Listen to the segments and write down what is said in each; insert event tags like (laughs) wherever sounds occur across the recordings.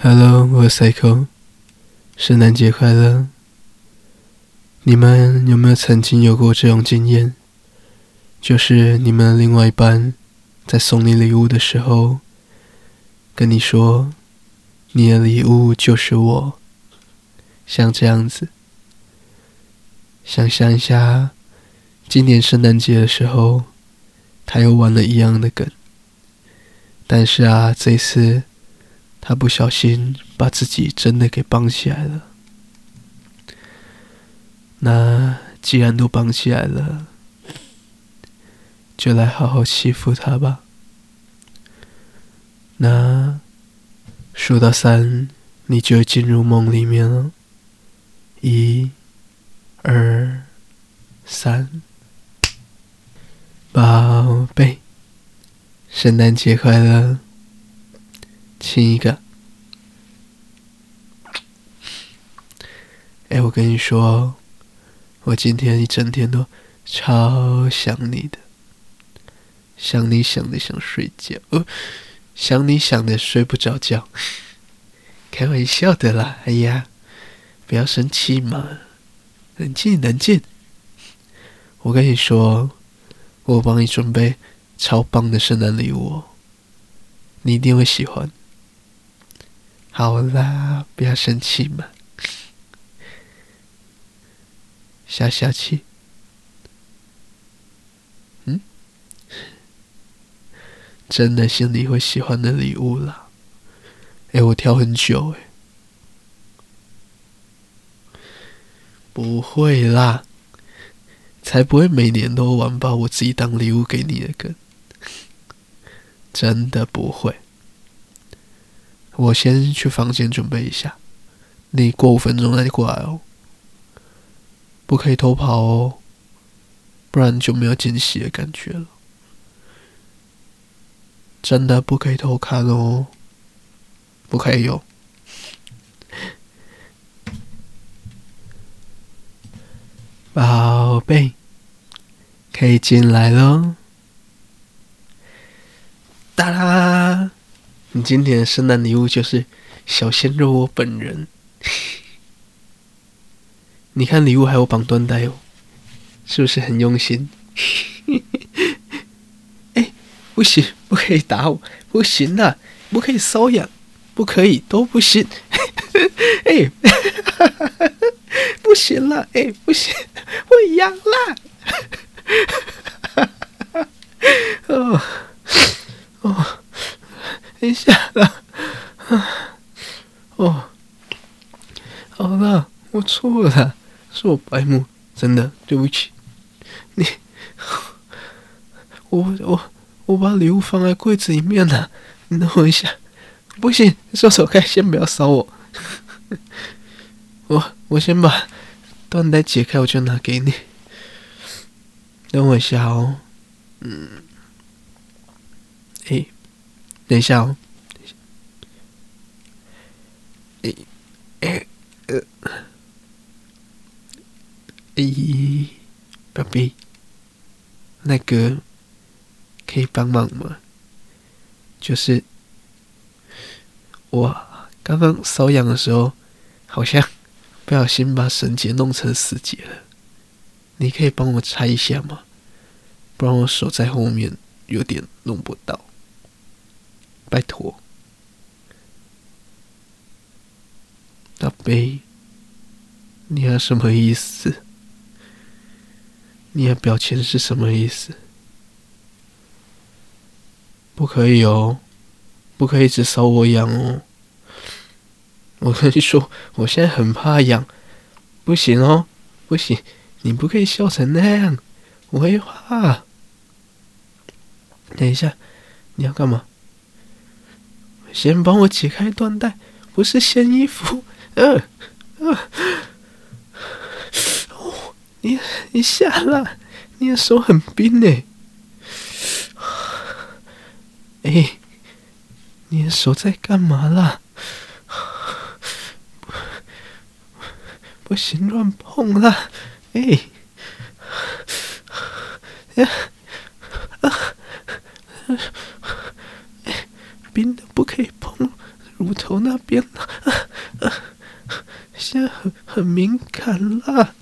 Hello，我是 Psycho，圣诞节快乐！你们有没有曾经有过这种经验？就是你们的另外一半在送你礼物的时候，跟你说：“你的礼物就是我。”像这样子。想象一下，今年圣诞节的时候，他又玩了一样的梗。但是啊，这次。他不小心把自己真的给绑起来了。那既然都绑起来了，就来好好欺负他吧。那数到三，你就进入梦里面了。一、二、三，宝贝，圣诞节快乐！亲一个，哎，我跟你说，我今天一整天都超想你的，想你想的想睡觉，哦，想你想的睡不着觉，开玩笑的啦，哎呀，不要生气嘛，冷静冷静。我跟你说，我帮你准备超棒的圣诞礼物，你一定会喜欢。好啦，不要生气嘛，消消气。嗯，真的是你会喜欢的礼物啦。哎，我挑很久哎，不会啦，才不会每年都玩吧我自己当礼物给你的梗，真的不会。我先去房间准备一下，你过五分钟再过来哦。不可以偷跑哦，不然就没有惊喜的感觉了。真的不可以偷看哦，不可以有。宝贝，可以进来喽。哒啦！今天的圣诞礼物就是小鲜肉我本人。(laughs) 你看礼物还有绑缎带哦，是不是很用心？(laughs) 哎，不行，不可以打我，不行呐，不可以搔痒，不可以，都不行。(laughs) 哎，不行了，哎，不行，我痒了。哦，哦。等一下啦，(laughs) 哦，好了，我错了，是我白目，真的对不起。你，我我我把礼物放在柜子里面了，你等我一下。不行，手手开，先不要扫我。我我先把缎带解开，我就拿给你。等我一下哦，嗯，诶。等一下哦，等一下，诶诶呃，咦，宝贝，那个可以帮忙吗？就是我刚刚瘙痒的时候，好像不小心把绳结弄成死结了，你可以帮我拆一下吗？不然我手在后面有点弄不到。拜托，宝贝，你要什么意思？你的表情是什么意思？不可以哦，不可以一直搔我痒哦。我跟你说，我现在很怕痒，不行哦，不行，你不可以笑成那样，我会怕。等一下，你要干嘛？先帮我解开缎带，不是掀衣服。呃，呃，哦，你你下来，你的手很冰呢。哎，你的手在干嘛啦？不，行，乱碰啦。哎，呀，啊，冰的可以碰，乳头那边了，啊，现在很很敏感了，啊，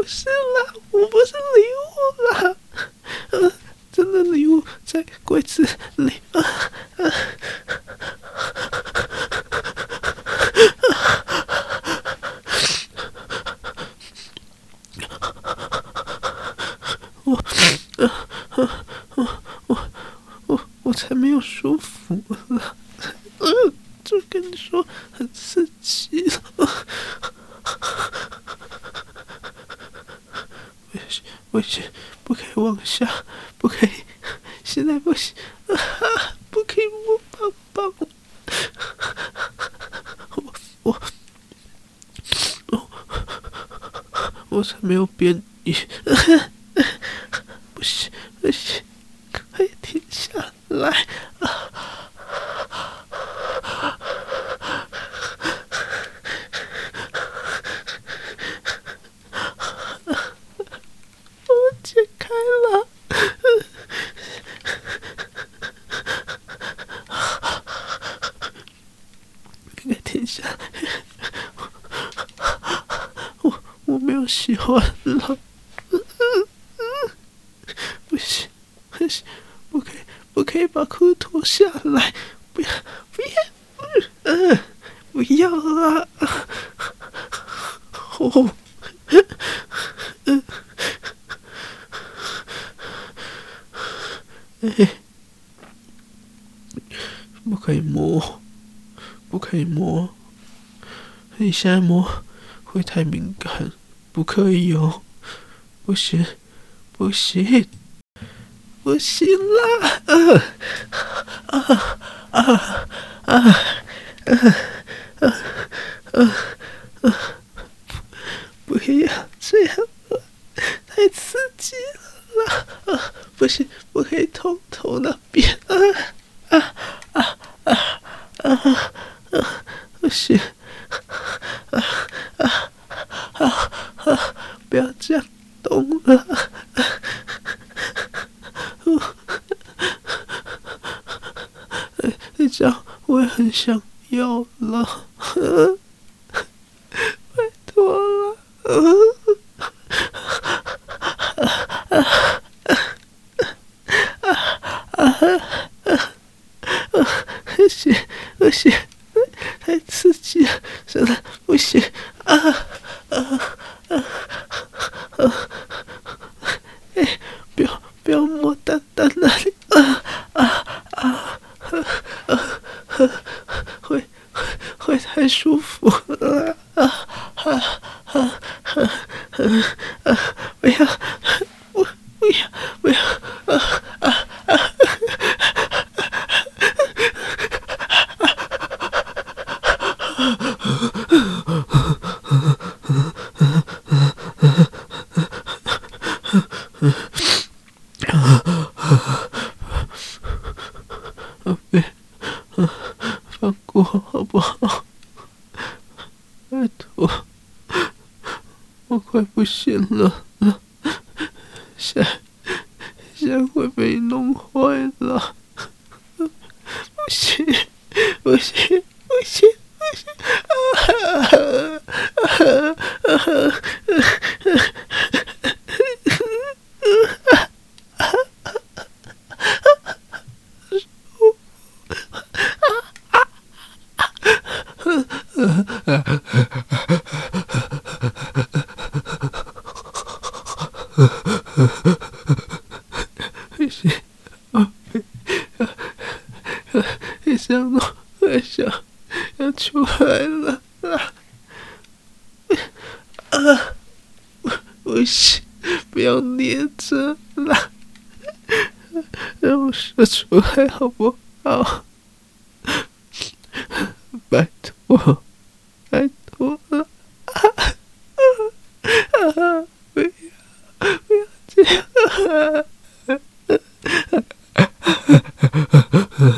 mochila, um você. 不行，不可以往下，不可以，现在不行，不可以摸棒棒，我我我我才没有编你，行不行，快停下来。喜欢了，不行，不行，不可以，不可以把裤子脱下来，不要，不要，嗯，不要啊！哦，嗯，哎，不可以摸，不可以摸，你现在摸会太敏感。不可以哦，不行，不行，不行啦！啊啊啊啊啊啊啊！不要这样，太刺激了啦！啊，不行，不可以通头那边啊啊啊啊啊啊！不行。不要这样动了，这样我也很想要了，拜托了，不行不行，太刺激了，真的不行啊啊！舒服啊啊啊啊啊！不要，不不要，不要啊啊啊！别放过好不好？拜托，我快不行了，现在现在会被弄坏了，不行不行不行不行，啊啊啊啊啊行，(laughs) 我 (laughs) 我想，我想要出来了啊！啊，不行，不要捏着，让我射出来好不好？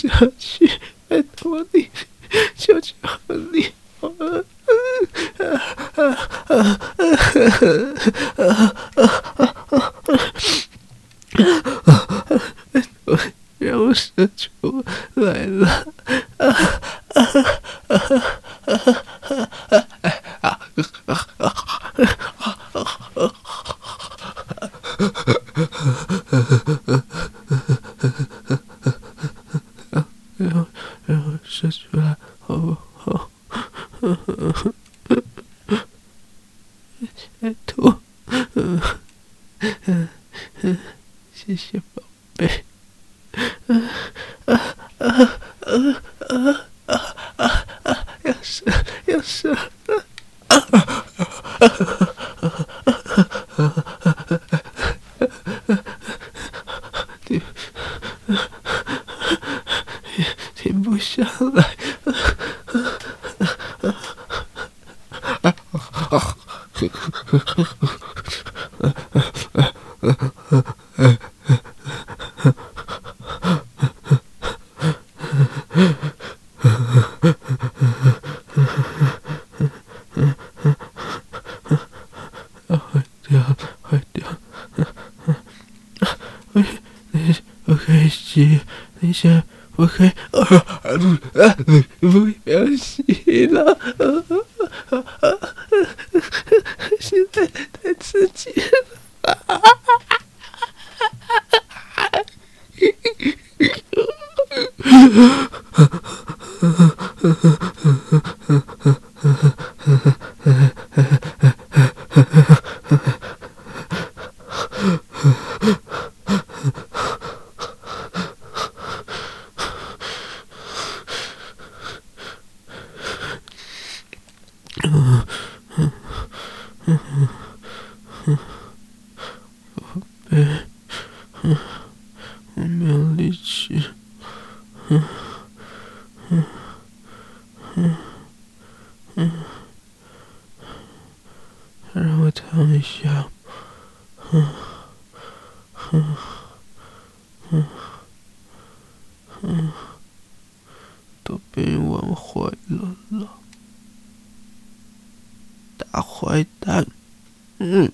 小去拜托你求求你我都我死出来了要，坏掉。我你我可以洗，你先，我可以啊啊啊！不要洗了，现在太刺激了。Yeah. 一，都被人玩坏了了，大坏蛋，嗯。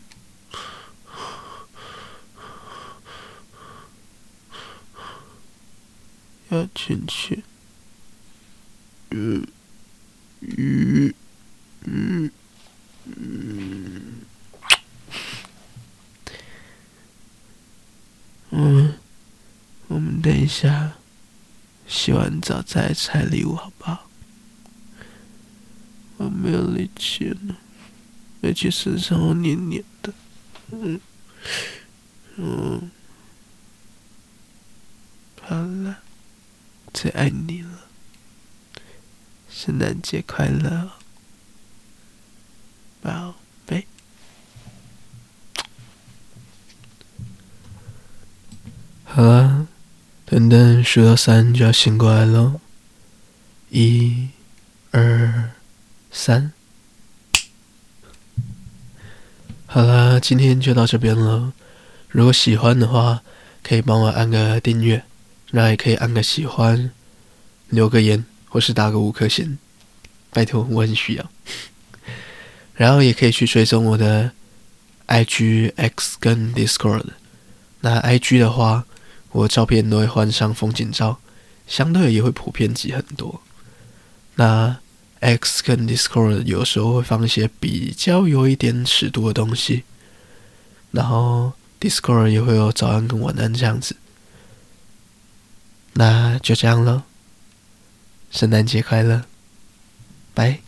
等一下，洗完澡再拆礼物好不好？我没有力气了，而且身上都黏黏的。嗯嗯，好了，最爱你了，圣诞节快乐，宝贝。好了，等等数到三就要醒过来喽。一、二、三。好啦，今天就到这边了。如果喜欢的话，可以帮我按个订阅，那也可以按个喜欢，留个言，或是打个五颗星，拜托，我很需要。然后也可以去追踪我的 IG、X 跟 Discord。那 IG 的话，我的照片都会换上风景照，相对也会普遍级很多。那 X 跟 Discord 有时候会放一些比较有一点尺度的东西，然后 Discord 也会有早安跟晚安这样子。那就这样了，圣诞节快乐，拜。